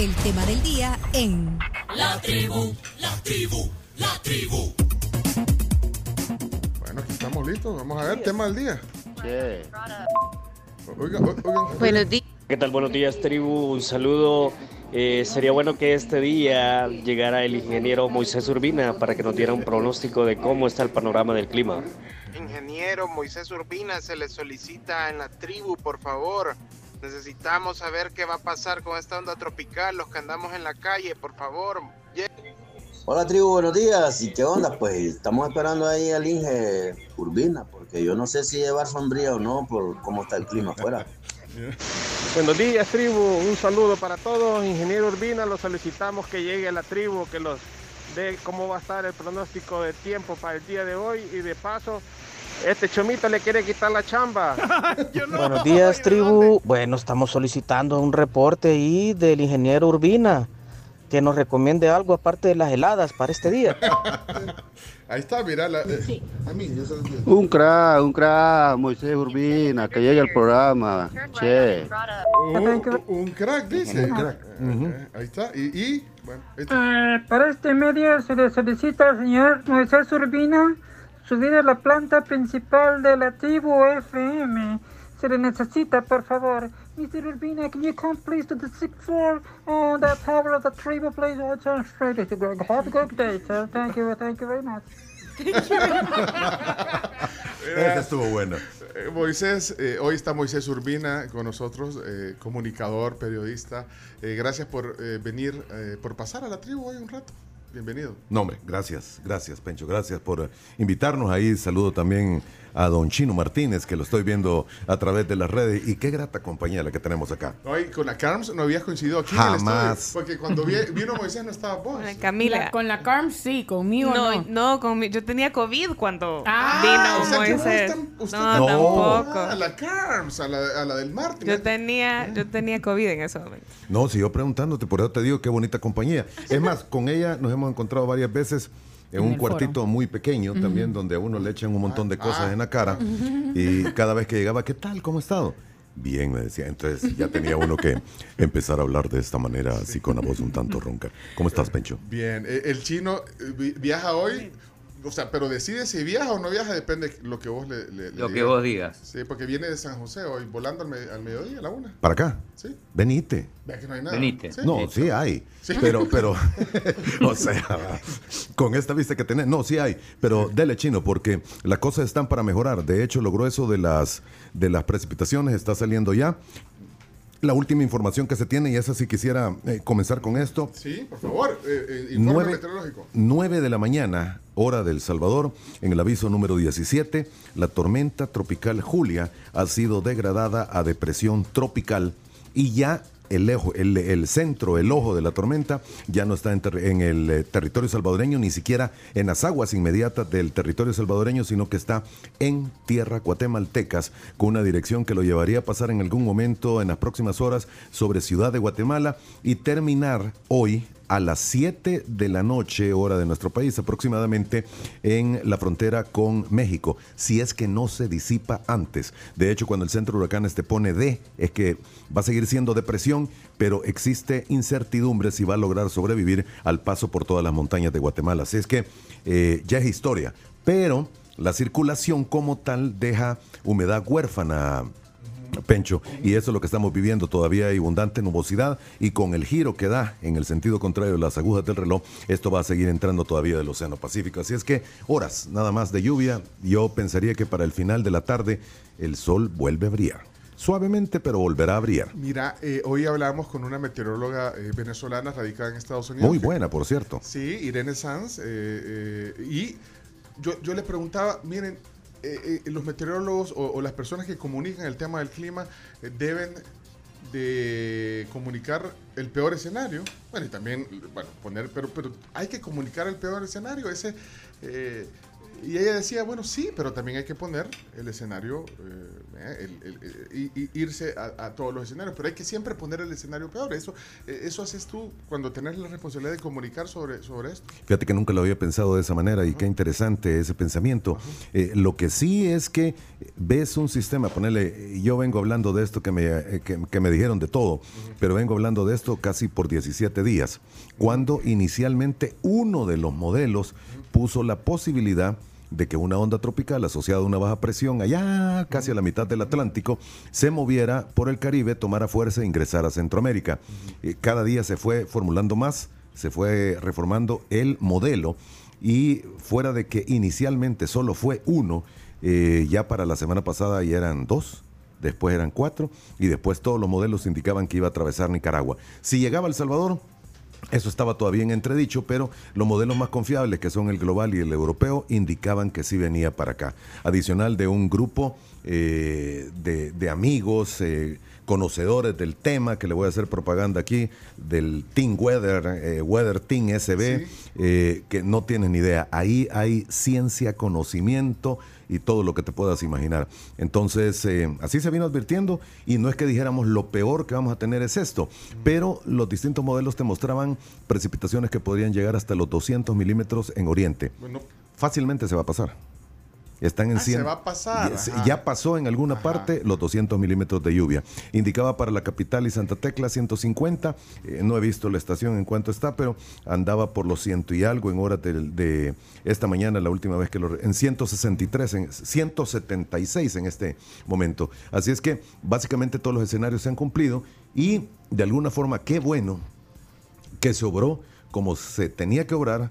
el tema del día en La tribu, la tribu, la tribu. Bueno, aquí estamos listos. Vamos a ver, tema del día. Oigan, oigan. Buenos días. ¿Qué tal? Buenos días, tribu. Un saludo. Eh, sería bueno que este día llegara el ingeniero Moisés Urbina para que nos diera un pronóstico de cómo está el panorama del clima. Ingeniero Moisés Urbina, se le solicita en la tribu, por favor. Necesitamos saber qué va a pasar con esta onda tropical, los que andamos en la calle, por favor. Hola tribu, buenos días. ¿Y qué onda? Pues estamos esperando ahí al Inge Urbina, porque yo no sé si llevar sombría o no por cómo está el clima afuera. Buenos días, tribu. Un saludo para todos. Ingeniero Urbina, lo solicitamos que llegue a la tribu, que los dé cómo va a estar el pronóstico de tiempo para el día de hoy. Y de paso, este chomito le quiere quitar la chamba. Buenos días, tribu. Bueno, estamos solicitando un reporte ahí del ingeniero Urbina que nos recomiende algo aparte de las heladas para este día. Ahí está, mira. La, eh, a mí, yo. Un crack, un crack, Moisés Urbina, que llegue al programa. Che. Un, un crack, dice. Un crack. Eh, Ahí está. Y, y, bueno. Eh, para este medio se le solicita al señor Moisés Urbina subir a la planta principal de la tribu FM. Se le necesita, por favor. Mr. Urbina, can you come please to the sixth floor? Oh, the power of the tribu, please. Oh, turn straight. It's a good- Have a good day, sir. Thank you, thank you very much. Esa estuvo buena. Eh, Moisés, eh, hoy está Moisés Urbina con nosotros, eh, comunicador, periodista. Eh, gracias por eh, venir, eh, por pasar a la tribu hoy un rato. Bienvenido. No, hombre, gracias, gracias, Pencho, gracias por invitarnos ahí. Saludo también a don Chino Martínez, que lo estoy viendo a través de las redes. Y qué grata compañía la que tenemos acá. Hoy con la Carms no habías coincidido aquí Jamás. en el estudio. Porque cuando vi- vino Moisés no estaba vos. Camila. La- con la Carm sí, conmigo no, no. no, conmi- yo tenía COVID cuando Ah, vino o sea Moisés. usted no, tam- tampoco. Ah, a la Carms, a la, a la del Martín. Yo tenía, yo tenía COVID en ese momento. No, siguió preguntándote, por eso te digo qué bonita compañía. Es más, con ella nos hemos encontrado varias veces en, En un cuartito foro. muy pequeño también, donde a uno le echan un montón de cosas en la cara. Y cada vez que llegaba, ¿qué tal? ¿Cómo ha estado? Bien, me decía. Entonces ya tenía uno que empezar a hablar de esta manera, así con la voz un tanto ronca. ¿Cómo estás, Pencho? Bien, eh, el chino eh, vi- viaja hoy, o sea, pero decide si viaja o no viaja, depende de lo que vos le, le- le Lo que vos digas. Sí, porque viene de San José hoy, volando al, me- al mediodía, a la una. ¿Para acá? Sí. Venite. Vea que no hay nada. Venite. Sí. No, sí hay. Sí. Pero, pero, o sea, con esta vista que tenés, no, sí hay. Pero dele chino, porque las cosas están para mejorar. De hecho, lo grueso de las, de las precipitaciones está saliendo ya. La última información que se tiene, y esa sí quisiera eh, comenzar con esto. Sí, por favor, eh, eh, informe Nueve- meteorológico. 9 de la mañana, hora del Salvador, en el aviso número 17, la tormenta tropical Julia ha sido degradada a depresión tropical y ya el, el, el centro, el ojo de la tormenta, ya no está en, en el eh, territorio salvadoreño, ni siquiera en las aguas inmediatas del territorio salvadoreño, sino que está en tierra guatemaltecas, con una dirección que lo llevaría a pasar en algún momento en las próximas horas sobre Ciudad de Guatemala y terminar hoy a las 7 de la noche, hora de nuestro país, aproximadamente en la frontera con México, si es que no se disipa antes. De hecho, cuando el centro de huracanes te pone D, es que va a seguir siendo depresión, pero existe incertidumbre si va a lograr sobrevivir al paso por todas las montañas de Guatemala. Así es que eh, ya es historia, pero la circulación como tal deja humedad huérfana. Pencho, y eso es lo que estamos viviendo. Todavía hay abundante nubosidad y con el giro que da en el sentido contrario de las agujas del reloj, esto va a seguir entrando todavía del Océano Pacífico. Así es que horas nada más de lluvia. Yo pensaría que para el final de la tarde el sol vuelve a brillar. Suavemente, pero volverá a brillar. Mira, eh, hoy hablamos con una meteoróloga eh, venezolana radicada en Estados Unidos. Muy que- buena, por cierto. Sí, Irene Sanz. eh, y yo, yo le preguntaba, miren, eh, eh, los meteorólogos o, las personas que comunican el tema del clima eh, deben de comunicar el peor escenario. Bueno, y también, bueno, poner, pero, pero hay que comunicar el peor escenario. Ese, y ella decía, bueno, sí, pero también hay que poner el escenario eh, ¿eh? El- el- el- y- y irse a, a todos los escenarios. Pero hay que siempre poner el escenario peor. Eso, eh, eso haces tú cuando tenés la responsabilidad de comunicar sobre, sobre esto. Fíjate que nunca lo había pensado de esa manera y qué interesante ese pensamiento. Eh, lo que sí es que ves un sistema, ponerle, yo vengo hablando de esto que me, eh, que, que me dijeron de todo, pero vengo hablando de esto casi por 17 días, cuando inicialmente uno de los modelos puso la posibilidad de que una onda tropical asociada a una baja presión allá casi a la mitad del Atlántico se moviera por el Caribe, tomara fuerza e ingresara a Centroamérica. Eh, cada día se fue formulando más, se fue reformando el modelo y fuera de que inicialmente solo fue uno, eh, ya para la semana pasada ya eran dos, después eran cuatro y después todos los modelos indicaban que iba a atravesar Nicaragua. Si llegaba a El Salvador, eso estaba todavía en entredicho, pero los modelos más confiables, que son el global y el europeo, indicaban que sí venía para acá. Adicional de un grupo eh, de, amigos, eh, conocedores del tema, que le voy a hacer propaganda aquí, del Team Weather, eh, Weather Team SB, eh, que no tienen ni idea. Ahí hay ciencia, conocimiento y todo lo que te puedas imaginar. Entonces, eh, así se vino advirtiendo y no es que dijéramos lo peor que vamos a tener es esto, pero los distintos modelos te mostraban precipitaciones que podrían llegar hasta los 200 milímetros en Oriente. Bueno, Fácilmente se va a pasar. Están en Ah, se 100. va a pasar, Ya, se- pasó en alguna parte los 200 milímetros de lluvia. Indicaba para la capital y Santa Tecla 150. eh, no he visto la estación en cuánto está, pero andaba por los ciento y algo en horas del- de, esta mañana, la última vez que lo. En 163, en 176 en este momento. Así es que básicamente todos los escenarios se han cumplido y de alguna forma, qué bueno que se obró como se tenía que obrar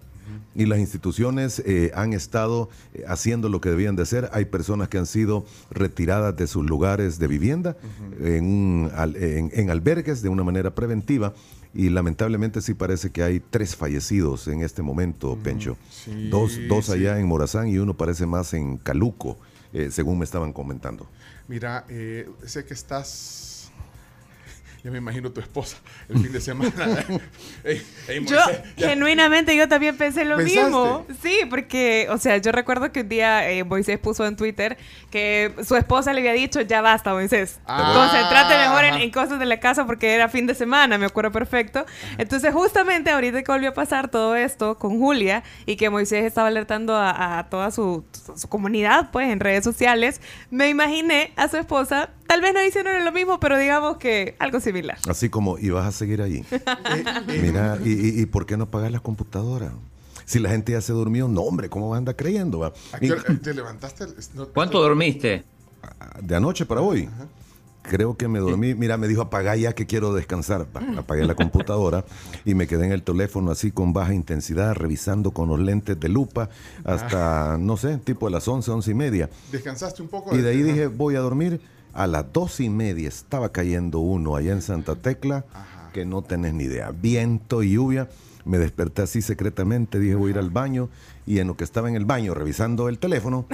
y las instituciones eh, han estado eh, haciendo lo que debían de hacer. Hay personas que han sido retiradas de sus lugares de vivienda en, un al- en- en albergues de una manera preventiva y lamentablemente sí parece que hay tres fallecidos en este momento, Pencho. sí, dos dos sí. allá en Morazán y uno parece más en Caluco, eh, según me estaban comentando. Mira, eh, sé que estás. Ya me imagino tu esposa el fin de semana. Ey, ey, Yo, ya. genuinamente, yo también pensé lo ¿Pensaste? mismo. Sí, porque, o sea, yo recuerdo que un día eh, Moisés puso en Twitter que su esposa le había dicho, ya basta, Moisés. Ah, Concentrate mejor en, en cosas de la casa porque era fin de semana, me acuerdo perfecto. Entonces, justamente ahorita que volvió a pasar todo esto con Julia y que Moisés estaba alertando a, a toda su, su comunidad, pues, en redes sociales, me imaginé a su esposa, tal vez no diciendo lo mismo, pero digamos que algo similar. Así como, y vas a seguir ahí. Mira, y, y- y por qué no apagas la computadora? Si la gente ya se durmió, no, hombre, ¿cómo anda creyendo? va? ¿A Y- qué hora te levantaste? No- ¿Cuánto dormiste? de anoche para hoy. Creo que me dormí. Mira, me dijo apagá ya que quiero descansar. Pa- Apagué la computadora y me quedé en el teléfono así con baja intensidad, revisando con los lentes de lupa hasta, no sé, tipo a las 11, 11 y media. ¿Descansaste un poco? Y de ahí dije, voy a dormir. A las dos y media estaba cayendo uno allá en Santa Tecla, que no tenés ni idea. Viento y lluvia. Me desperté así secretamente, dije voy a ir al baño. Y en lo que estaba en el baño revisando el teléfono,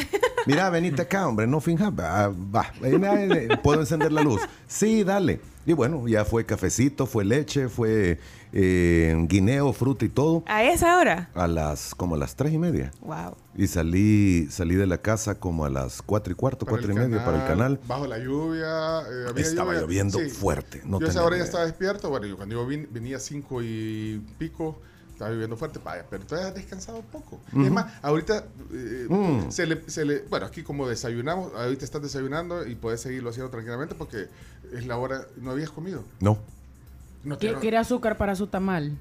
mira, venite acá, hombre, no finjas. Va, va, eh, puedo encender la luz. Sí, dale. Y bueno, ya fue cafecito, fue leche, fue eh, guineo, fruta y todo. A esa hora. A las, como a las tres y media. Wow. Y salí, salí de la casa como a las cuatro y cuarto, Para cuatro y media para el canal. Bajo la lluvia. eh, había Estaba lluvia. lloviendo fuerte, no yo a esa tenía hora ya idea. estaba despierto. Bueno, yo cuando yo vin- venía cinco y pico, estaba lloviendo fuerte. Vaya, pero todavía has descansado un poco. Es más, ahorita eh, Mm. se, le, se le- Bueno, aquí como desayunamos, ahorita estás desayunando y puedes seguirlo haciendo tranquilamente porque es la hora. ¿No habías comido? No. No te ¿Qui- ¿Quiere azúcar para su tamal?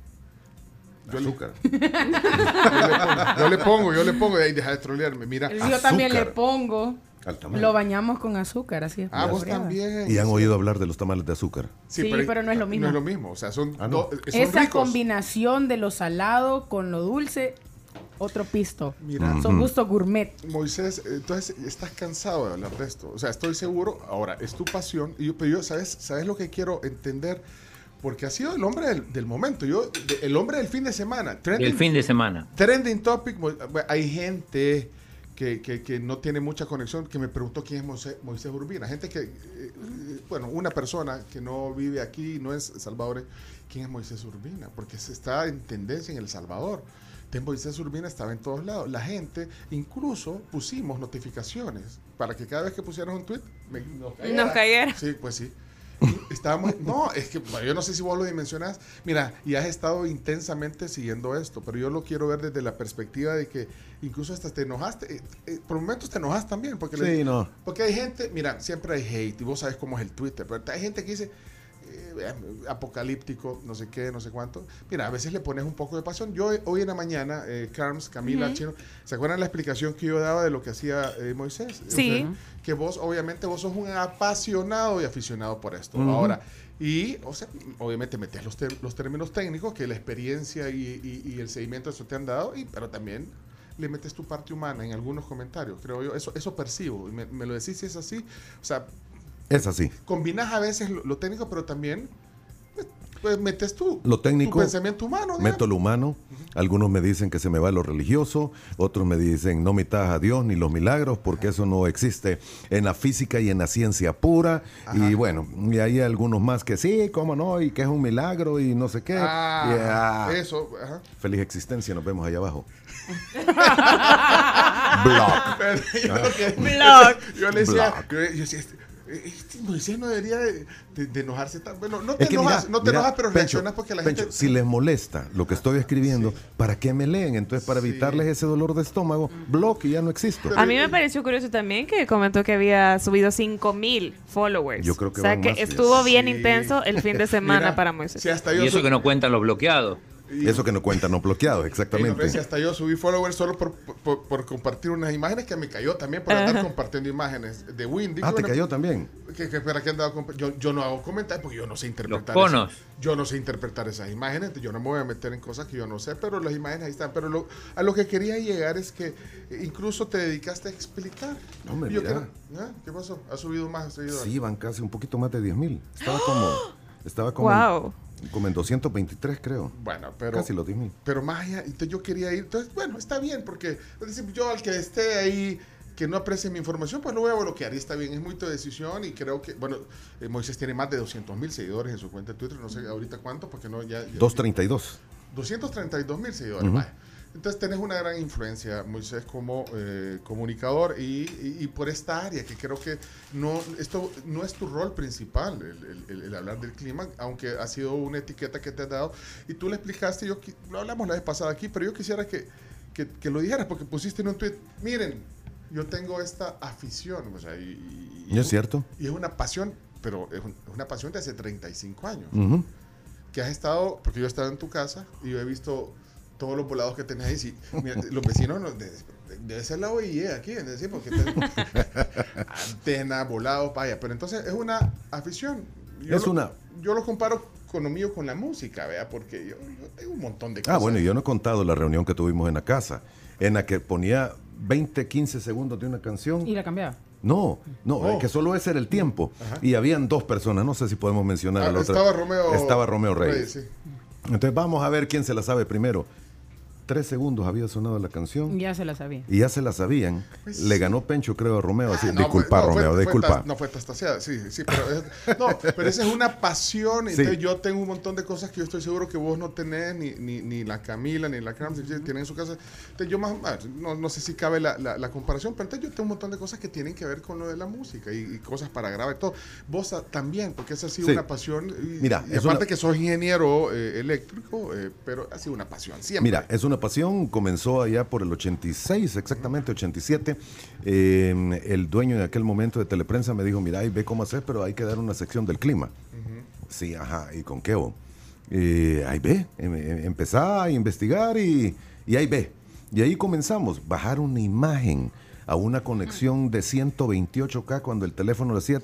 Yo azúcar. yo le pongo, yo le pongo y ahí deja de trolearme. Mira, Yo también le pongo. Al tamal. Lo bañamos con azúcar, así es. Ah, vos también. Y han oído hablar de los tamales de azúcar. Sí, pero no es lo mismo. No es lo mismo. O sea, son, Ah, no. do- son Esa ricos. combinación de lo salado con lo dulce, otro pisto. Mira. Son gusto gourmet. Moisés, entonces estás cansado de hablar de esto. O sea, estoy seguro, ahora, es tu pasión. Y yo, pero yo, ¿sabes, ¿sabes lo que quiero entender? Porque ha sido el hombre del, del momento. Yo, de- el hombre del fin de semana. Trending, El fin de semana. trending topic. Bueno, Hay gente que, que- que no tiene mucha conexión que me preguntó quién es Moisés, Moisés Urbina. Gente que, eh, eh, bueno, una persona que no vive aquí, no es salvadoreño. ¿Quién es Moisés Urbina? Porque se está en tendencia en El Salvador. De Moisés Urbina estaba en todos lados. La gente, incluso pusimos notificaciones para que cada vez que pusieras un tweet, me- nos cayera. Nos cayera. Sí, pues sí. Estábamos, no, es que bueno, yo no sé si vos lo dimensionás. Mira, y has estado intensamente siguiendo esto, pero yo lo quiero ver desde la perspectiva de que incluso hasta te enojaste. eh, eh, por momentos te enojas también. Porque Sí, no. Porque hay gente, mira, siempre hay hate y vos sabes cómo es el Twitter, pero hay gente que dice eh, apocalíptico, no sé qué, no sé cuánto. Mira, a veces le pones un poco de pasión. Yo eh, hoy en la mañana, eh, Carms, Camila. Chino, ¿se acuerdan la explicación que yo daba de lo que hacía eh, Moisés? Sí. O sea, que vos, obviamente, vos sos un apasionado y aficionado por esto. Ahora, y, o sea, obviamente metes los, los términos técnicos que la experiencia y, y- y el seguimiento de eso te han dado, y, pero también le metes tu parte humana en algunos comentarios, creo yo. Eso, eso percibo. Y me, me lo decís si es así. O sea, Es así. combinas a veces lo, lo técnico, pero también pues, pues, metes tú Lo técnico, tu pensamiento humano. digamos. meto lo humano. Algunos me dicen que se me va lo religioso, otros me dicen no mitas a Dios ni los milagros, porque eso no existe en la física y en la ciencia pura. Y bueno, y hay algunos más que sí, cómo no, y que es un milagro y no sé qué. Ah, Y, ah, Eso, ajá. Feliz existencia, nos vemos allá abajo. Pero yo, Block. yo le decía, yo decía, este, Moisés no debería de, de- de enojarse tan. Bueno, no te Es que enojas, mira, no te mira, enojas, pero Pencho, reaccionas porque la Pencho, gente. si les molesta lo que estoy escribiendo, ¿para qué me leen? Entonces, para evitarles ese dolor de estómago, blog y ya no existo. A mí me pareció curioso también que comentó que había subido 5000 followers. Yo creo que O sea que más. estuvo bien intenso el fin de semana Mira, para Moisés. Si hasta Y eso que no cuentan los bloqueados. Eso que no cuenta, no bloqueado, exactamente. si hasta yo subí followers solo por, por- por compartir unas imágenes que me cayó también por andar Ajá. compartiendo imágenes de Windy. Ah, te Bueno, cayó también. que, que para qué andaba yo, yo no hago comentarios porque yo no sé interpretar Los conos. esas- yo no sé interpretar esas imágenes yo no me voy a meter en cosas que yo no sé pero las imágenes ahí están pero lo- a lo que quería llegar es que eh, incluso te dedicaste a explicar No, Yo ¿Ah? ¿qué pasó? ¿ha subido más seguidores? Sí, van casi un poquito más de 10 mil. Estaba como, estaba como, Wow. Como en 223, creo. bueno pero Casi los 10 mil. pero más allá entonces yo quería ir entonces bueno está bien porque yo al que esté ahí que no aprecie mi información, pues lo voy a bloquear. Y está bien, es muy tu decisión. Y creo que, bueno, eh, Moisés tiene más de 200 mil seguidores en su cuenta de Twitter. No sé ahorita cuánto, porque no, ya. ya- 232. 232 mil seguidores. Ujú. vaya. Entonces tenés una gran influencia, Moisés, como eh, comunicador y, y- y por esta área, que creo que no, esto no es tu rol principal, el, el- el hablar del clima, aunque ha sido una etiqueta que te has dado. Y tú le explicaste, yo lo hablamos la vez pasada aquí, pero yo quisiera que, que- que lo dijeras, porque pusiste en un tweet, miren, yo tengo esta afición, o sea, y, y- ¿Y es cierto? y es una pasión, pero es un- es una pasión de hace 35 años Ujú. que has estado, porque yo he estado en tu casa y yo he visto todos los volados que tenés ahí. Sí, mira, los vecinos no, de- de- debe ser la OIE aquí, es decir, porque tenemos antenas, volados, vaya. Pero entonces es una afición. Yo Es lo- una- Yo lo comparo con lo mío con la música, vea, porque yo, yo tengo un montón de cosas. Ah, bueno, yo no he contado la reunión que tuvimos en la casa, en la que ponía 20, 15 segundos de una canción. Y la cambiaba. No, no, Oh. es que solo ese era el tiempo. Y habían dos personas, no sé si podemos mencionar Ah, a la otra. estaba Romeo- Estaba Romeo Reyes. Reyes, sí. Entonces vamos a ver quién se la sabe primero. Tres segundos había sonado la canción Ya se la sabía. y ya se la sabían. Pues Le ganó Pencho, creo, a Romeo. Así, Ah, no, disculpa, fue- no, Romeo, fue- fue disculpa. no fue tastaseada, sí, sí, pero, es- no, pero esa es una pasión. Sí. Entonces yo tengo un montón de cosas que yo estoy seguro que vos no tenés, ni, ni, ni la Camila, ni la Carmen, tienen en su casa. Entonces yo más, no, no sé si cabe la, la- la comparación, pero entonces yo tengo un montón de cosas que tienen que ver con lo de la música y, y cosas para grabar y todo. Vos también, porque esa ha sido Sí. una pasión. Y, Mira, y es aparte una- que sos ingeniero eh, eléctrico, eh, pero ha sido una pasión, siempre. Mira, es una pasión, comenzó allá por el 86, exactamente 87. Eh, el dueño en aquel momento de Teleprensa me dijo, mira, ahí ve cómo hacer, pero hay que dar una sección del clima. Sí, ajá, ¿y con qué? vos? Eh, ahí ve, em- em- empezá a investigar y, y ahí ve. Y ahí comenzamos, bajar una imagen a una conexión de 128K cuando el teléfono decía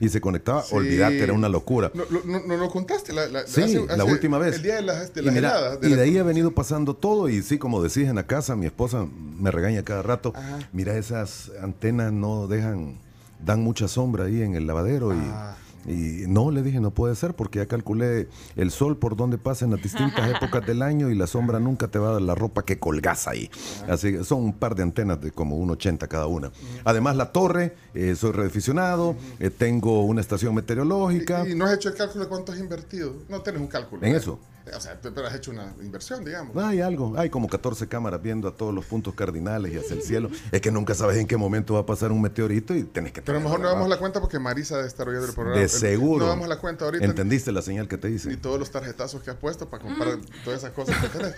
Y se conectaba, Sí. olvídate, era una locura. No, lo- no, no lo contaste la, la- Sí, hace- la última vez. El día de las, de Y las mira, heladas. de y de ahí ha venido pasando todo y sí, como decís en la casa, mi esposa me regaña cada rato. Ajá. Mira, esas antenas no dejan, dan mucha sombra ahí en el lavadero y, Ah. Y no, le dije, no puede ser porque ya calculé el sol por donde pasa en las distintas épocas del año y la sombra nunca te va a dar la ropa que colgás ahí. Así que son un par de antenas de como un 80 cada una. Además, la torre, eh, soy reaficionado, eh, tengo una estación meteorológica. Y no has hecho el cálculo de cuánto has invertido. No tienes un cálculo. En ¿eh? eso. O sea, pero has hecho una inversión, digamos. Hay algo, hay como 14 cámaras viendo a todos los puntos cardinales y hacia el cielo. Es que nunca sabes en qué momento va a pasar un meteorito y tenés que Pero a lo mejor no damos la cuenta porque Marisa debe estar oyendo el programa. De El- seguro. No damos la cuenta ahorita. ¿Entendiste la señal que te hice? Ni todos los tarjetazos que has puesto para comprar todas esas cosas que tenés.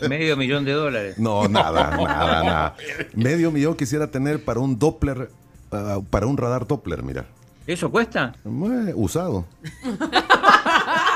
Medio millón de dólares. No, nada, nada, nada. Medio millón quisiera tener para un Doppler, ah, para un radar Doppler, mira. ¿Eso cuesta? Eh, usado.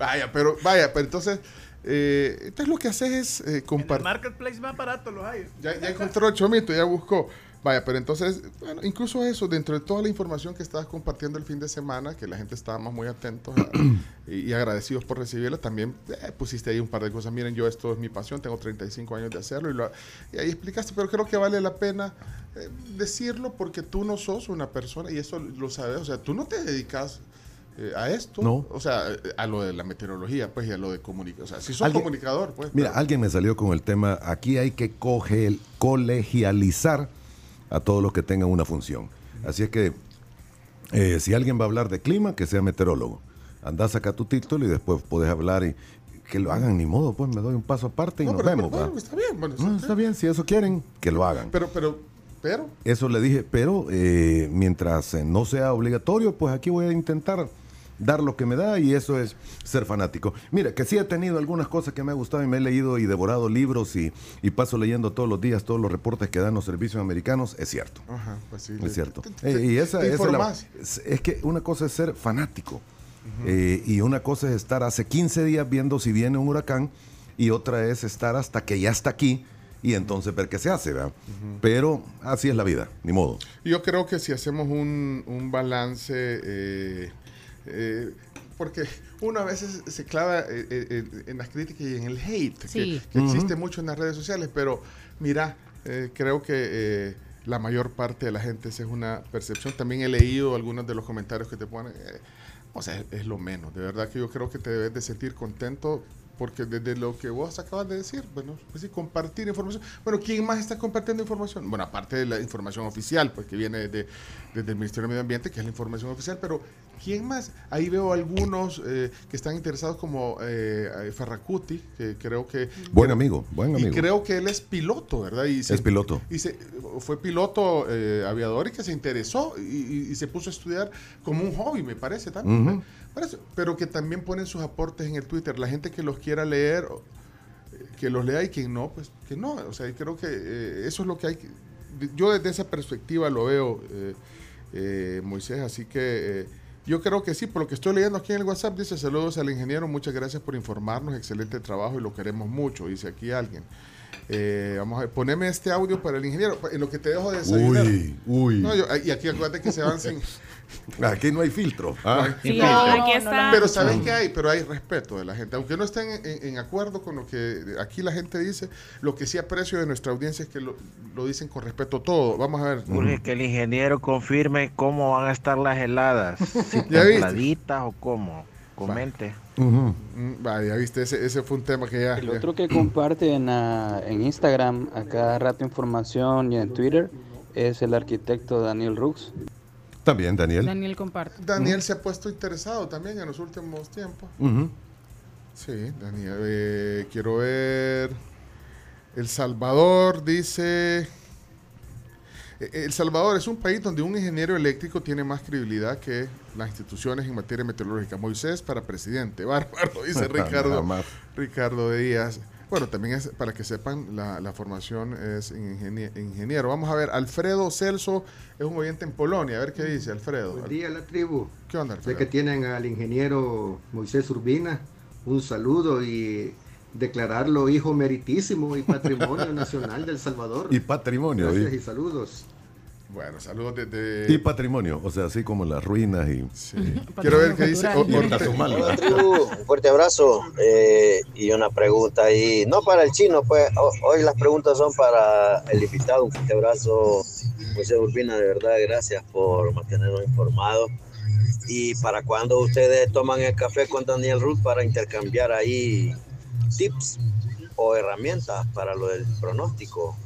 Vaya, pero vaya, pero entonces, eh, entonces lo que haces es eh, El compartir. marketplace más barato los hay. Ya, ya encontró el chomito, ya buscó. Vaya, pero entonces, bueno, incluso eso, dentro de toda la información que estabas compartiendo el fin de semana, que la gente estábamos muy atentos a- y, y agradecidos por recibirla, también eh, pusiste ahí un par de cosas. Miren, yo esto es mi pasión, tengo 35 años de hacerlo y, lo- y ahí explicaste, pero creo que vale la pena eh, decirlo porque tú no sos una persona, y eso lo sabes, o sea, tú no te dedicas eh, a esto, No. o sea, a lo de la meteorología, pues, y a lo de comunicación. O sea, si sos comunicador, pues. Mira, pero- alguien me salió con el tema, aquí hay que coge, colegializar a todos los que tengan una función. Así es que eh, si alguien va a hablar de clima, que sea meteorólogo. Anda, saca tu título y después puedes hablar y que lo hagan ni modo, pues me doy un paso aparte y No, nos pero- vemos. bueno, está bien, bueno, No, está bien, si eso quieren, que lo hagan. Pero, pero, pero, Eso le dije, pero eh, mientras eh, no sea obligatorio, pues aquí voy a intentar dar lo que me da y eso es ser fanático. Mira, que sí he tenido algunas cosas que me ha gustado y me he leído y devorado libros y, y paso leyendo todos los días todos los reportes que dan los servicios americanos, es cierto. Ajá, pues sí. Es cierto. Te- te- Eh, y esa, esa es, la- es- que una cosa es ser fanático eh, y una cosa es estar hace 15 días viendo si viene un huracán y otra es estar hasta que ya está aquí y entonces ver qué se hace, ¿verdad? Pero así es la vida, ni modo. Yo creo que si hacemos un, un balance, eh, eh, porque uno a veces se clava eh, eh, en, en las críticas y en el hate, que- Sí. que, existe Ujú. mucho en las redes sociales, pero mira, eh, creo que eh, la mayor parte de la gente esa es una percepción. También he leído algunos de los comentarios que te ponen. eh, o sea, es, es lo menos. De verdad que yo creo que te debes de sentir contento porque desde lo que vos acabas de decir, bueno, pues sí, compartir información. Bueno, ¿quién más está compartiendo información? Bueno, aparte de la información oficial, pues que viene desde, desde el Ministerio de Medio Ambiente, que es la información oficial, pero ¿quién más? Ahí veo algunos eh, que están interesados como eh, Ferracuti, que creo que... Buen amigo, buen Y amigo. creo que él es piloto, ¿verdad? Y se- Es piloto. Y se- fue piloto eh, aviador y que se interesó y, y- y se puso a estudiar como un hobby, me parece también. Parece, pero que también ponen sus aportes en el Twitter. La gente que los quiera leer, eh, que los lea y quien no, pues que no. O sea, y creo que eh, eso es lo que hay que... Yo desde esa perspectiva lo veo, eh, eh, Moisés, así que... yo creo que sí, por lo que estoy leyendo aquí en el WhatsApp, dice saludos al ingeniero, muchas gracias por informarnos, excelente trabajo y lo queremos mucho, dice aquí alguien. Eh, vamos a ver, poneme este audio para el ingeniero, en lo que te dejo de desayunar. Uy, uy. No, yo- y aquí acuérdate que se van sin... Aquí no hay filtro. Ah. aquí está. Pero ¿sabes qué hay? Pero hay respeto de la gente. Aunque no estén en, en acuerdo con lo que aquí la gente dice, lo que sí aprecio de nuestra audiencia es que lo, lo dicen con respeto todo. Vamos a ver. Urge que el ingeniero confirme cómo van a estar las heladas. Si o cómo. Comente. Mm, Vaya, ya viste, ese, ese fue un tema que ya... El ya- otro que comparte en, ah, en Instagram a cada rato información y en Twitter es el arquitecto Daniel Rux. También, Daniel. Daniel comparte. Daniel se ha puesto interesado también en los últimos tiempos. Sí, Daniel. eh, quiero ver. El Salvador dice. eh, El Salvador es un país donde un ingeniero eléctrico tiene más credibilidad que las instituciones en materia meteorológica. Moisés para presidente. Bárbaro, dice Ricardo. Jamás. Ricardo Díaz. Bueno, también es, para que sepan, la, la formación es ingenie- ingeniero. Vamos a ver, Alfredo Celso es un oyente en Polonia. A ver qué dice Alfredo. Buen día, la tribu. ¿Qué onda, Sé Alfredo? que tienen al ingeniero Moisés Urbina. Un saludo y declararlo hijo meritísimo y patrimonio nacional del Salvador. Y patrimonio. Gracias y- y saludos. Bueno, saludos desde... Y patrimonio, o sea, así como las ruinas y... Quiero ver qué dice. Y o- el Tazumal, Hola, tribu, un fuerte abrazo eh, y una pregunta ahí, no para el chino, pues ho- hoy las preguntas son para el invitado, un fuerte abrazo, José Urbina, de verdad, gracias por mantenernos informados ¿Y para cuándo ustedes toman el café con Daniel Ruth para intercambiar ahí tips o herramientas para lo del pronóstico?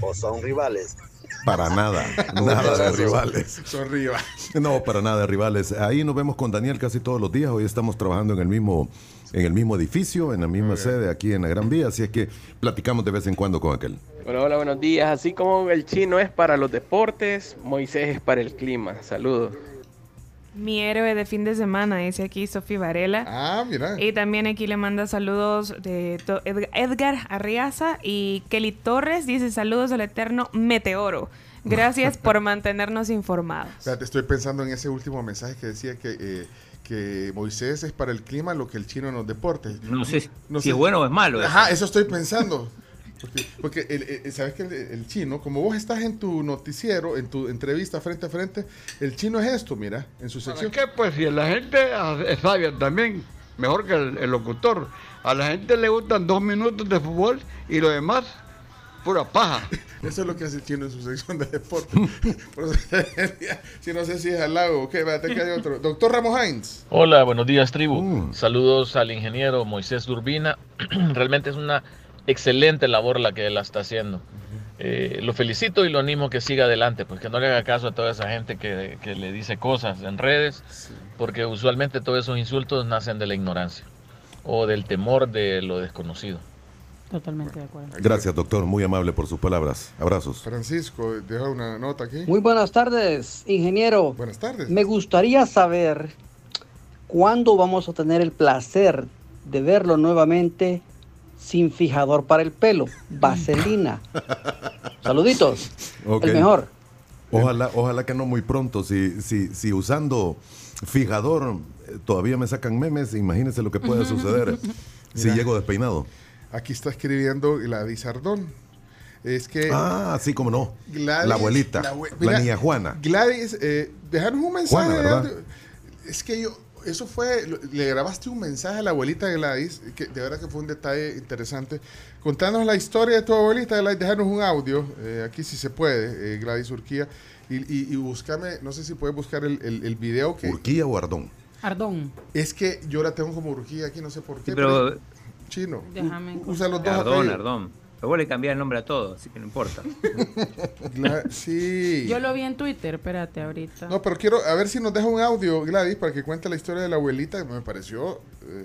¿O son rivales? Para nada, nada de rivales. Son rivales. No, para nada de rivales. Ahí nos vemos con Daniel casi todos los días. Hoy estamos trabajando en el mismo, en el mismo edificio, en la misma sede aquí en la Gran Vía, así es que platicamos de vez en cuando con aquel. Bueno, hola, buenos días. Así como el chino es para los deportes, Moisés es para el clima. Saludos. Mi héroe de fin de semana, dice aquí Sofía Varela. Ah, mira. Y también aquí le manda saludos de to- Ed- Edgar Arriaza y Kelly Torres dice saludos al eterno Meteoro. Gracias por mantenernos informados. Espérate, estoy pensando en ese último mensaje que decía que, eh, que Moisés es para el clima lo que el chino en los deportes. No sé si es bueno o es malo. Ajá, eso estoy pensando. Porque, porque el- el- sabes que el, el chino, como vos estás en tu noticiero, en tu entrevista frente a frente, el chino es esto, mira, en su sección. ¿Qué? Pues si la gente es sabia también, mejor que el, el locutor. A la gente le gustan dos minutos de fútbol y lo demás, pura paja. Eso es lo que hace el chino en su sección de deporte. Si no sé si es al lago, ok, espérate que hay otro. Doctor Ramos Hines. Hola, buenos días, tribu. Saludos al ingeniero Moisés Urbina. Realmente es una excelente labor la que él está haciendo. Eh, lo felicito y lo animo que siga adelante, pues que no le haga caso a toda esa gente que, que le dice cosas en redes, porque usualmente todos esos insultos nacen de la ignorancia o del temor de lo desconocido. Totalmente de acuerdo. Gracias, doctor. Muy amable por sus palabras. Abrazos. Francisco, deja una nota aquí. Muy buenas tardes, ingeniero. Buenas tardes. Me gustaría saber cuándo vamos a tener el placer de verlo nuevamente sin fijador para el pelo, vaselina. Saluditos. El mejor. Ojalá, ojalá que no muy pronto. Si, si, si usando fijador eh, todavía me sacan memes, imagínense lo que puede suceder si Mira. llego despeinado. Aquí está escribiendo Gladys Ardón. Es que. Ah, sí, como no. Gladys- la abuelita, la la, abue- mira, niña Juana. Gladys, eh, dejanos un mensaje. Es que yo, eso fue, le grabaste un mensaje a la abuelita de Gladys, que de verdad que fue un detalle interesante. Contanos la historia de tu abuelita, Gladys, dejanos un audio, eh, aquí si se puede, eh, Gladys Urquía, y, y, y búscame, no sé si puedes buscar el, el, el video que... ¿Urquía o Ardón? Ardón. Es que yo la tengo como Urquía aquí, no sé por qué. Sí, pero- Chino. Déjame. Usa los dos Ardón, apellidos. Ardón. Pero vos le cambiás el nombre a todo, así que no importa. Gla- sí. Yo lo vi en Twitter, espérate ahorita. No, pero quiero a ver si nos deja un audio, Gladys, para que cuente la historia de la abuelita. que Me pareció eh,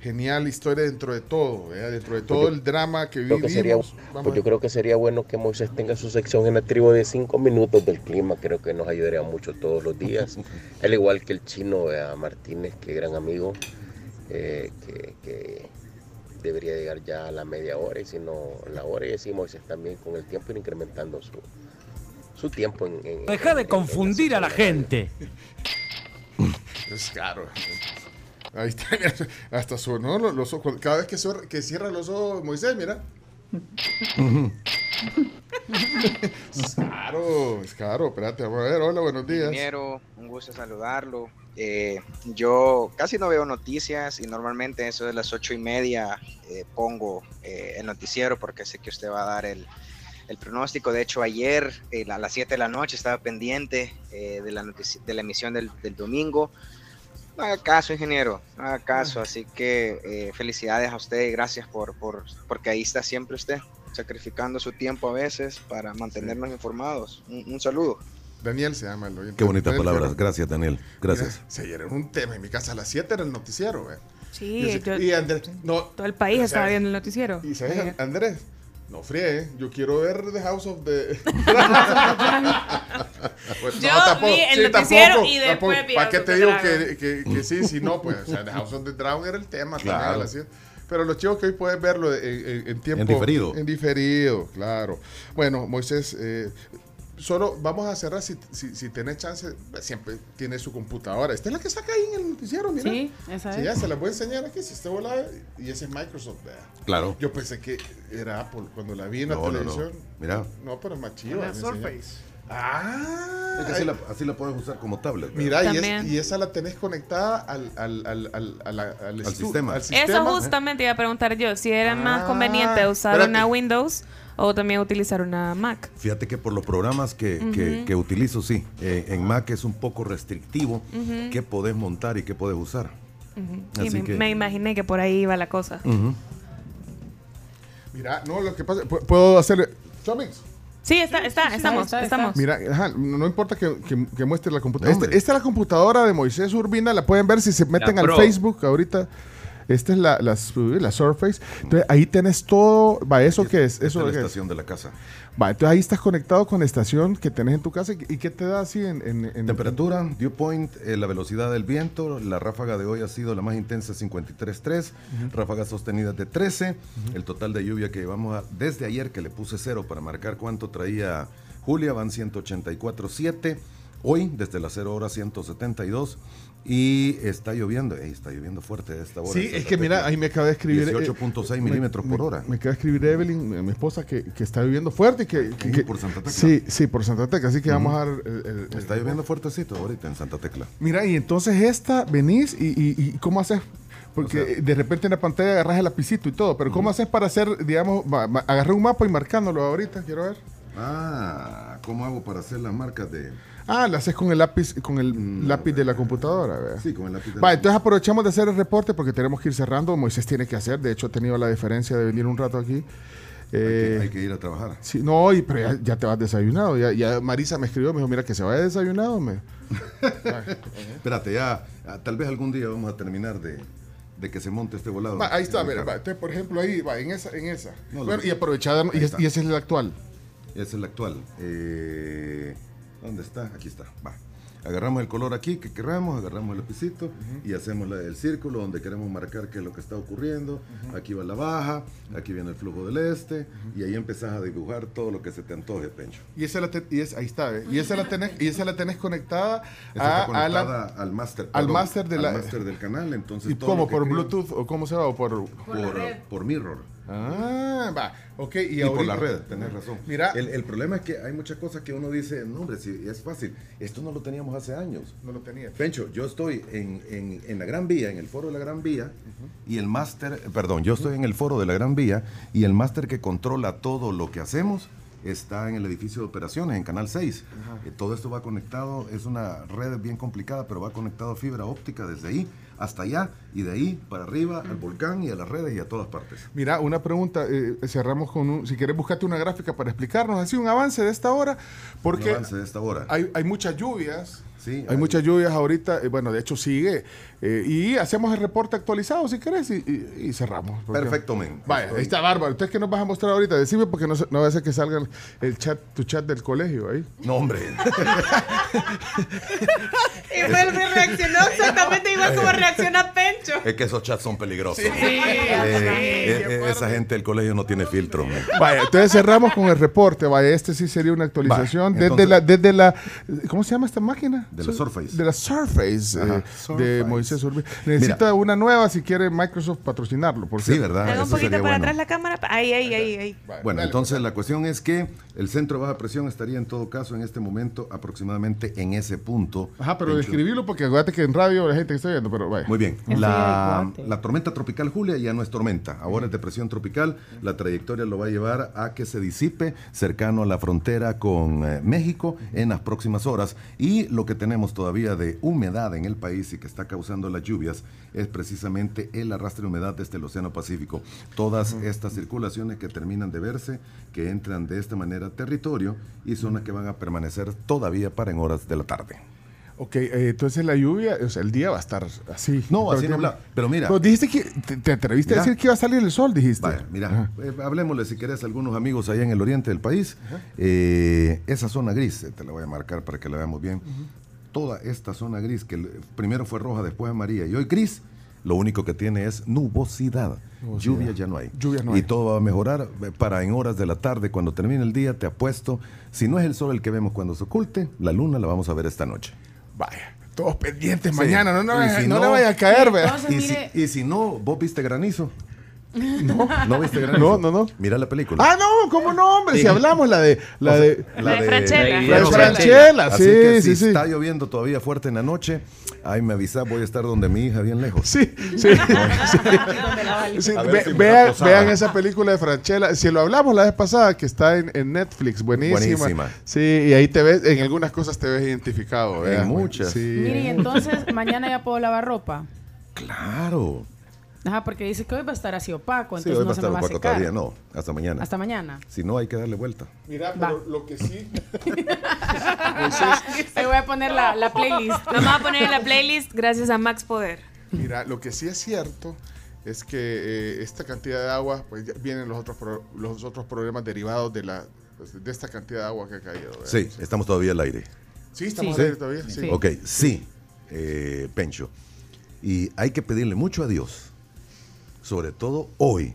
genial historia dentro de todo, ¿verdad? dentro de todo el drama que que sería, vivimos. Vamos pues yo creo que sería bueno que Moisés tenga su sección en la tribu de cinco minutos del clima. Creo que nos ayudaría mucho todos los días. Al igual que el chino a Martínez, que gran amigo, eh, que, que debería llegar ya a la media hora y si no la hora. Y así Moisés también con el tiempo ir incrementando su, su tiempo en... en- Deja de en- confundir a la gente. Es caro. Ahí está, mira, hasta sonó los, los ojos. Cada vez que, sor- que cierra los ojos, Moisés, mira. es caro, es caro. Espérate, vamos a ver. Hola, buenos días. Ingeniero, un gusto saludarlo. Eh, yo casi no veo noticias y normalmente eso de las ocho y media eh, pongo eh, el noticiero porque sé que usted va a dar el, el pronóstico. De hecho, ayer a las 7 de la noche estaba pendiente de, la notici- de la emisión del, del domingo. No haga caso, ingeniero, no haga caso. Así que eh, felicidades a usted y gracias por, por, porque ahí está siempre usted, sacrificando su tiempo a veces para mantenernos informados. Un, un saludo. Daniel se llama el oyente. Qué bonitas palabras. Gracias, Daniel. Gracias. Mira, se ayer era un tema en mi casa. A las 7 era el noticiero, ¿eh? Sí, Yo y Andrés, no, todo el país estaba viendo el noticiero. Y sabes, Ayer. Andrés, no friegue, yo quiero ver The House of the. Pues, Yo vi el noticiero y después vi ¿Para qué te digo que, que, que sí, si no? Pues, o sea, The House of the Dragon era el tema también Claro. a las siete. Pero lo chido que hoy puedes verlo en, en- en tiempo. En diferido. En diferido, claro. Bueno, Moisés, eh, solo vamos a cerrar si, si, si tenés chance. Siempre tiene su computadora. Esta es la que saca ahí en el noticiero, mira. Sí, esa Sí, es. ya se la voy a enseñar aquí. Si está volada. Y ese es Microsoft, vea. Claro. Yo pensé que era Apple cuando la vi en la No, no, no. televisión. Mira. No, pero es más enseñó. Surface. Ah. Es que así la, así la puedes usar como tablet. ¿verdad? Mira, y, es- También. y esa la tenés conectada al, al, al, al, al- al estu- sistema. al Eso justamente iba a preguntar yo, si era más Ah, conveniente usar espérate. una Windows o también utilizar una Mac. Fíjate que por los programas que, que- utilizo, sí. Eh, en Mac es un poco restrictivo Ujú. qué podés montar y qué podés usar. Ujú. Y Así me, que- me imaginé que por ahí iba la cosa. Mira, no, lo que pasa, pu- puedo hacer... Chomix. Sí, está, está, estamos, está, está. estamos. Mira, ajá, no importa que, que- que muestre la computadora. hombre. esta es la computadora de Moisés Urbina, la pueden ver si se meten al Pro. Facebook ahorita. Esta es la, la, la Surface. Entonces ahí tenés todo. Va, ¿eso qué es? Eso es la qué es? estación de la casa. Va, entonces ahí estás conectado con la estación que tenés en tu casa. ¿Y qué te da así en, en- en- Temperatura, dew point, eh, la velocidad del viento, la ráfaga de hoy ha sido la más intensa 53.3, ráfagas sostenidas de 13, el total de lluvia que llevamos a- desde ayer que le puse cero para marcar cuánto traía Julia van 184.7, hoy desde las 0 horas 172 y está lloviendo, Ey, está lloviendo fuerte a esta hora. Sí, es que mira, ahí me acaba de escribir. eh, 18.6 me- milímetros por hora. Me acaba de escribir Evelyn, mi esposa, que, que está lloviendo fuerte. y Que, que- Ahí que- por Santa Tecla. Sí, sí, por Santa Tecla. Así que vamos a dar. el- el- el- Está lloviendo fuertecito ahorita en Santa Tecla. Mira, y entonces esta, venís y, y- y ¿cómo haces? Porque O sea- de repente en la pantalla agarras el lapicito y todo, pero ¿cómo haces para hacer, digamos, agarré un mapa y marcándolo ahorita, quiero ver? Ah, ¿cómo hago para hacer las marcas de...? Ah, lo haces con el lápiz, con el lápiz de la computadora, ¿verdad? Mm, Sí, con el lápiz de Va, la entonces aprovechamos de hacer el reporte porque tenemos que ir cerrando. Moisés tiene que hacer, de hecho ha tenido la diferencia de venir un rato aquí. Eh, Hay que ir a trabajar. Sí, no, y- pero ya, ya te vas desayunado. Ya, ya Marisa me escribió, me dijo, mira, que se vaya desayunado. Me. Espérate, ya, tal vez algún día vamos a terminar de, de que se monte este volado. Va, ahí está, mira, va, por ejemplo, ahí, va, en esa, en esa. No, Bueno, y aprovechar, Ahí y, es- y ese es el actual. Ese es el actual. Eh, ¿Dónde está? Aquí está. Va. Agarramos el color aquí que queramos, agarramos el lapicito y hacemos la- el círculo donde queremos marcar qué es lo que está ocurriendo. Aquí va la baja, aquí viene el flujo del este y ahí empezás a dibujar todo lo que se te antoje, Pencho. Y esa la te- y es, ahí está. Y esa la tenés, y esa la tenés conectada Esa a, está a la- conectada al máster. al máster de al del canal, entonces ¿Y todo cómo? ¿Por creo- Bluetooth o cómo se va? ¿O por...? por, por mirror. Ah, va. Ok, y, Y, por la red, tenés razón. Mira. el, el problema es que hay muchas cosas que uno dice, no hombre, si es fácil, esto no lo teníamos hace años. No lo tenía. Pencho, yo estoy en, en- en la Gran Vía, en el foro de la Gran Vía, y el máster, perdón, yo estoy en el foro de la Gran Vía, y el máster que controla todo lo que hacemos está en el edificio de operaciones, en Canal 6. Eh, todo esto va conectado, es una red bien complicada, pero va conectado a fibra óptica desde ahí hasta allá, y de ahí para arriba al volcán y a las redes y a todas partes. Mira, una pregunta, eh, cerramos con un, si quieres buscarte una gráfica para explicarnos así un avance de esta hora, porque Un avance de esta hora. hay, hay muchas lluvias, Sí, hay hay- muchas lluvias ahorita, eh, bueno, de hecho sigue, eh, y hacemos el reporte actualizado si querés y, y- y cerramos. men. Vaya, ahí está bárbaro. Entonces, ¿qué nos vas a mostrar ahorita? Decime porque no, va a ser que salga el, el chat, tu chat del colegio ahí. No, hombre. Y fue el que reaccionó exactamente igual como reacciona Pencho. Es que esos chats son peligrosos. Sí, Eh, sí, eh, de eh, esa gente del colegio no tiene filtro. Vaya, entonces cerramos con el reporte. Vaya, este sí sería una actualización Vaya, desde, entonces- la, desde la. ¿Cómo se llama esta máquina? De la Surface. De la Surface, Ajá, eh, de. Moisés Urbina. Necesita una nueva si quiere Microsoft patrocinarlo. Por Sí. ¿verdad? Un poquito para bueno. atrás la cámara. Ahí, ahí, ahí, ahí. Bueno, Dale, entonces la cuestión es que el centro de baja presión estaría en todo caso en este momento aproximadamente en ese punto. Ajá, pero describirlo porque acuérdate que en radio la gente que está viendo, pero vaya. Muy bien. La, la tormenta tropical Julia ya no es tormenta, ahora es depresión tropical. La trayectoria lo va a llevar a que se disipe cercano a la frontera con eh, México en las próximas horas. Y lo que tenemos todavía de humedad en el país y que está causando las lluvias es precisamente el arrastre de humedad desde el Océano Pacífico. Todas estas circulaciones que terminan de verse, que entran de esta manera a territorio y son las que van a permanecer todavía para en horas de la tarde. Ok, eh, entonces la lluvia, o sea, el día va a estar así. No, así no habla. Pero mira. Pero dijiste que te, te atreviste Mira. a decir que iba a salir el sol, dijiste. Vaya, mira, eh, hablemosle si querés a algunos amigos allá en el oriente del país. Eh, esa zona gris, eh, te la voy a marcar para que la veamos bien. Toda esta zona gris, que primero fue roja, después amarilla y hoy gris, lo único que tiene es nubosidad. Nubosidad. Lluvia ya no hay. Lluvia no y hay. todo va a mejorar eh, para en horas de la tarde, cuando termine el día, te apuesto, si no es el sol el que vemos cuando se oculte, la luna la vamos a ver esta noche. Vaya, todos pendientes Sí. mañana, no, no, Y si no no- le vaya a caer, vea. Entonces, Y mire, si, y si no, vos viste granizo. No, ¿No viste Granizo? No, no, no. Mira la película. Ah, no, ¿cómo no, hombre? Sí. Si hablamos la de. La O sea, de, La de Franchella. La de Franchella, Así sí, que sí, si sí. está lloviendo todavía fuerte en la noche, ahí me avisa, voy a estar donde mi hija, bien lejos. Sí, sí. Sí, ve- si vean, vean esa película de Franchella. Si lo hablamos la vez pasada, que está en, en Netflix, buenísima. Buenísima. Sí, y ahí te ves, en algunas cosas te ves identificado. En vean. muchas. Sí. Mire, y entonces mañana ya puedo lavar ropa. Claro. Ajá, porque dice que hoy va a estar así opaco, Sí, entonces va no a se me estar va a opaco secar. todavía. No, hasta mañana. Hasta mañana. Si no, hay que darle vuelta. Mira, Va. pero lo que sí. Te voy a poner la, la playlist. Vamos a poner la playlist gracias a Max Poder. Mira, lo que sí es cierto es que eh, esta cantidad de agua, pues ya vienen los otros, pro- los otros problemas derivados de la pues, de esta cantidad de agua que ha caído. ¿verdad? Sí, estamos todavía al aire. Sí, estamos Sí. al aire todavía. Sí. Ok, sí, eh, Pencho. Y hay que pedirle mucho a Dios, sobre todo hoy,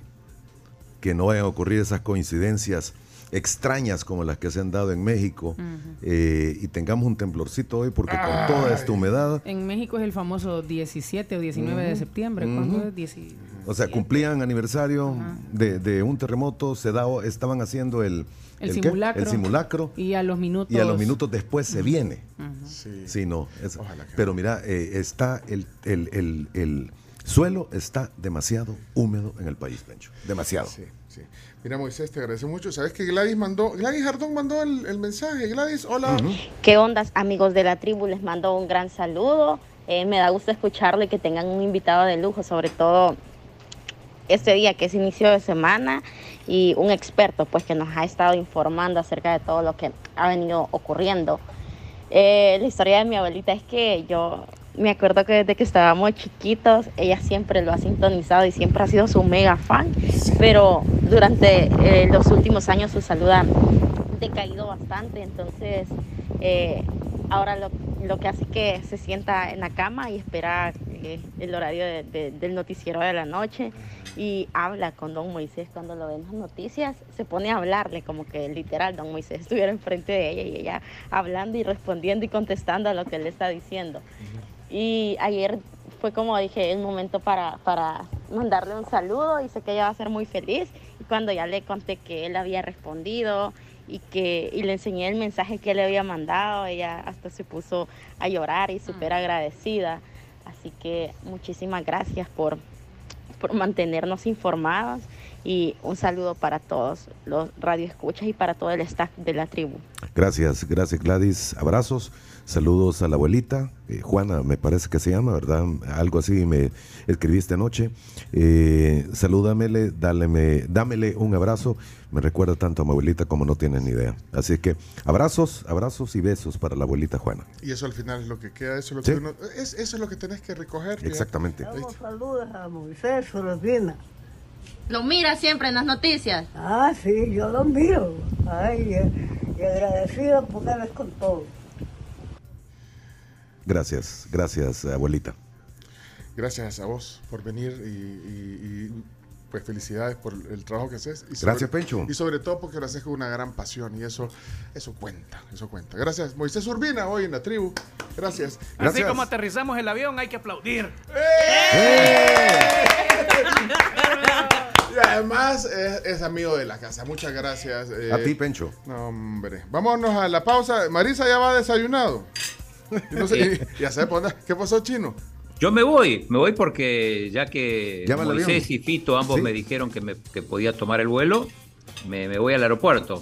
que no vayan a ocurrir esas coincidencias extrañas como las que se han dado en México eh, y tengamos un temblorcito hoy porque con toda esta humedad, En México es el famoso 17 o 19 de septiembre. ¿Cuándo Ujú. es? 17. o sea, cumplían aniversario de, de un terremoto, se daba, estaban haciendo el, El, simulacro. el simulacro Y a los minutos. y a los minutos después se viene. Sí. Sí, no. es- pero mira, eh, está el, el, el, el suelo está demasiado húmedo en el país, Pencho. Demasiado. Sí, sí. Mira, Moisés, te agradezco mucho. ¿Sabes que Gladys mandó, Gladys Jardón mandó el, el mensaje? Gladys, hola. ¿Qué ondas, amigos de la tribu? Les mando un gran saludo. Eh, me da gusto escucharlo y que tengan un invitado de lujo, sobre todo este día que es inicio de semana y un experto pues que nos ha estado informando acerca de todo lo que ha venido ocurriendo. Eh, la historia de mi abuelita es que yo me acuerdo que desde que estábamos chiquitos, ella siempre lo ha sintonizado y siempre ha sido su mega fan, pero durante eh, los últimos años su salud ha decaído bastante, entonces eh, ahora lo, que hace que se sienta en la cama y espera eh, el horario de- de- del noticiero de la noche y habla con don Moisés cuando lo ve en las noticias, se pone a hablarle como que literal don Moisés estuviera enfrente de ella y ella hablando y respondiendo y contestando a lo que él está diciendo. Y ayer fue como dije, el momento para, para mandarle un saludo y sé que ella va a ser muy feliz. Y cuando ya le conté que él había respondido y que y le enseñé el mensaje que él le había mandado, ella hasta se puso a llorar y súper agradecida. Así que muchísimas gracias por, por mantenernos informados y un saludo para todos los radioescuchas y para todo el staff de la tribu. Gracias, gracias Gladys. Abrazos, saludos a la abuelita, eh, Juana me parece que se llama, ¿verdad? Algo así me escribiste anoche. Eh, salúdamele, dáleme, dámele un abrazo. Me recuerda tanto a mi abuelita como no tienes ni idea. Así que abrazos, abrazos y besos para la abuelita Juana. Y eso al final es lo que queda, eso es lo Sí. que uno, es, eso es lo que tenés que recoger. Exactamente. Saludos a Moisés. Lo mira siempre en las noticias. Ah, sí, yo lo miro. Ay, eh, y agradecido porque ves con todo. Gracias, gracias abuelita. Gracias a vos por venir y, y- y, pues felicidades por el trabajo que haces. Y Gracias, Pencho. Y sobre todo porque lo haces con una gran pasión y eso, eso cuenta, eso cuenta. Gracias, Moisés Urbina, hoy en la tribu. Gracias. Así como aterrizamos el avión, hay que aplaudir. Y además es, es amigo de la casa. Muchas gracias. eh, A ti, Pencho. No, hombre. Vámonos a la pausa. Marisa ya va desayunado. Y no sé- y- ya sabes, ¿dónde- ¿qué pasó, chino? Yo me voy, me voy porque ya que al Moisés y Fito ambos Sí. me dijeron que, me, que podía tomar el vuelo, me, me voy al aeropuerto.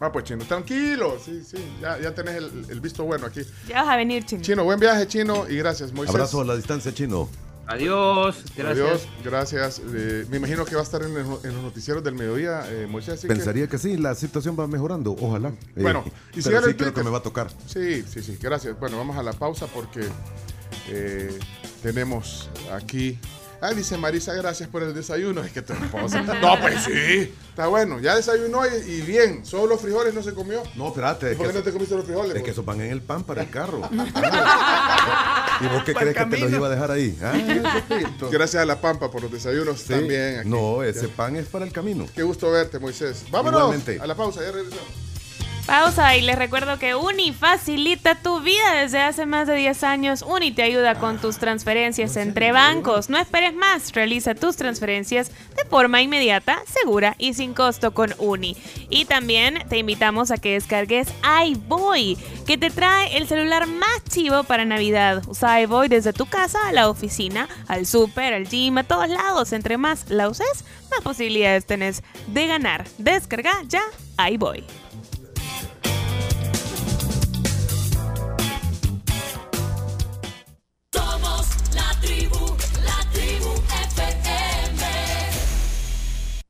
Ah, pues chino, tranquilo. Sí, sí, ya, ya tenés el, el visto bueno aquí. Ya vas a venir, chino. Chino, buen viaje, chino, y gracias, Moisés. Abrazo a la distancia, chino. Adiós, gracias. Adiós, gracias. Eh, me imagino que va a estar en, el- en los noticieros del mediodía, eh, Moisés. que- Pensaría que... sí, la situación va mejorando, ojalá. Eh, Bueno, y pero síganlo sí creo que me va a tocar. Sí, sí, sí, gracias. Bueno, vamos a la pausa porque eh, tenemos aquí. Ah, dice Marisa, gracias por el desayuno. Es que tu esposa. no, pues sí. Está bueno. Ya desayunó y, y bien. Solo los frijoles no se comió. No, espérate. ¿Y ¿Por qué no te comiste los frijoles? Es que vos? eso van en el pan para el carro. ¿Y vos qué crees que te los iba a dejar ahí? Ah. Gracias a la Pampa por los desayunos Sí. también. aquí. No, ese Ya. pan es para el camino. Qué gusto verte, Moisés. Vámonos Igualmente. a la pausa, ya regresamos. Pausa y les recuerdo que Uni facilita tu vida desde hace más de 10 años. Uni te ayuda con tus transferencias entre bancos. No esperes más, realiza tus transferencias de forma inmediata, segura y sin costo con Uni. Y también te invitamos a que descargues iBoy, que te trae el celular más chivo para Navidad. Usa iBoy desde tu casa a la oficina, al súper, al gym, a todos lados. Entre más la uses, más posibilidades tenés de ganar. Descarga ya iBoy. tribu.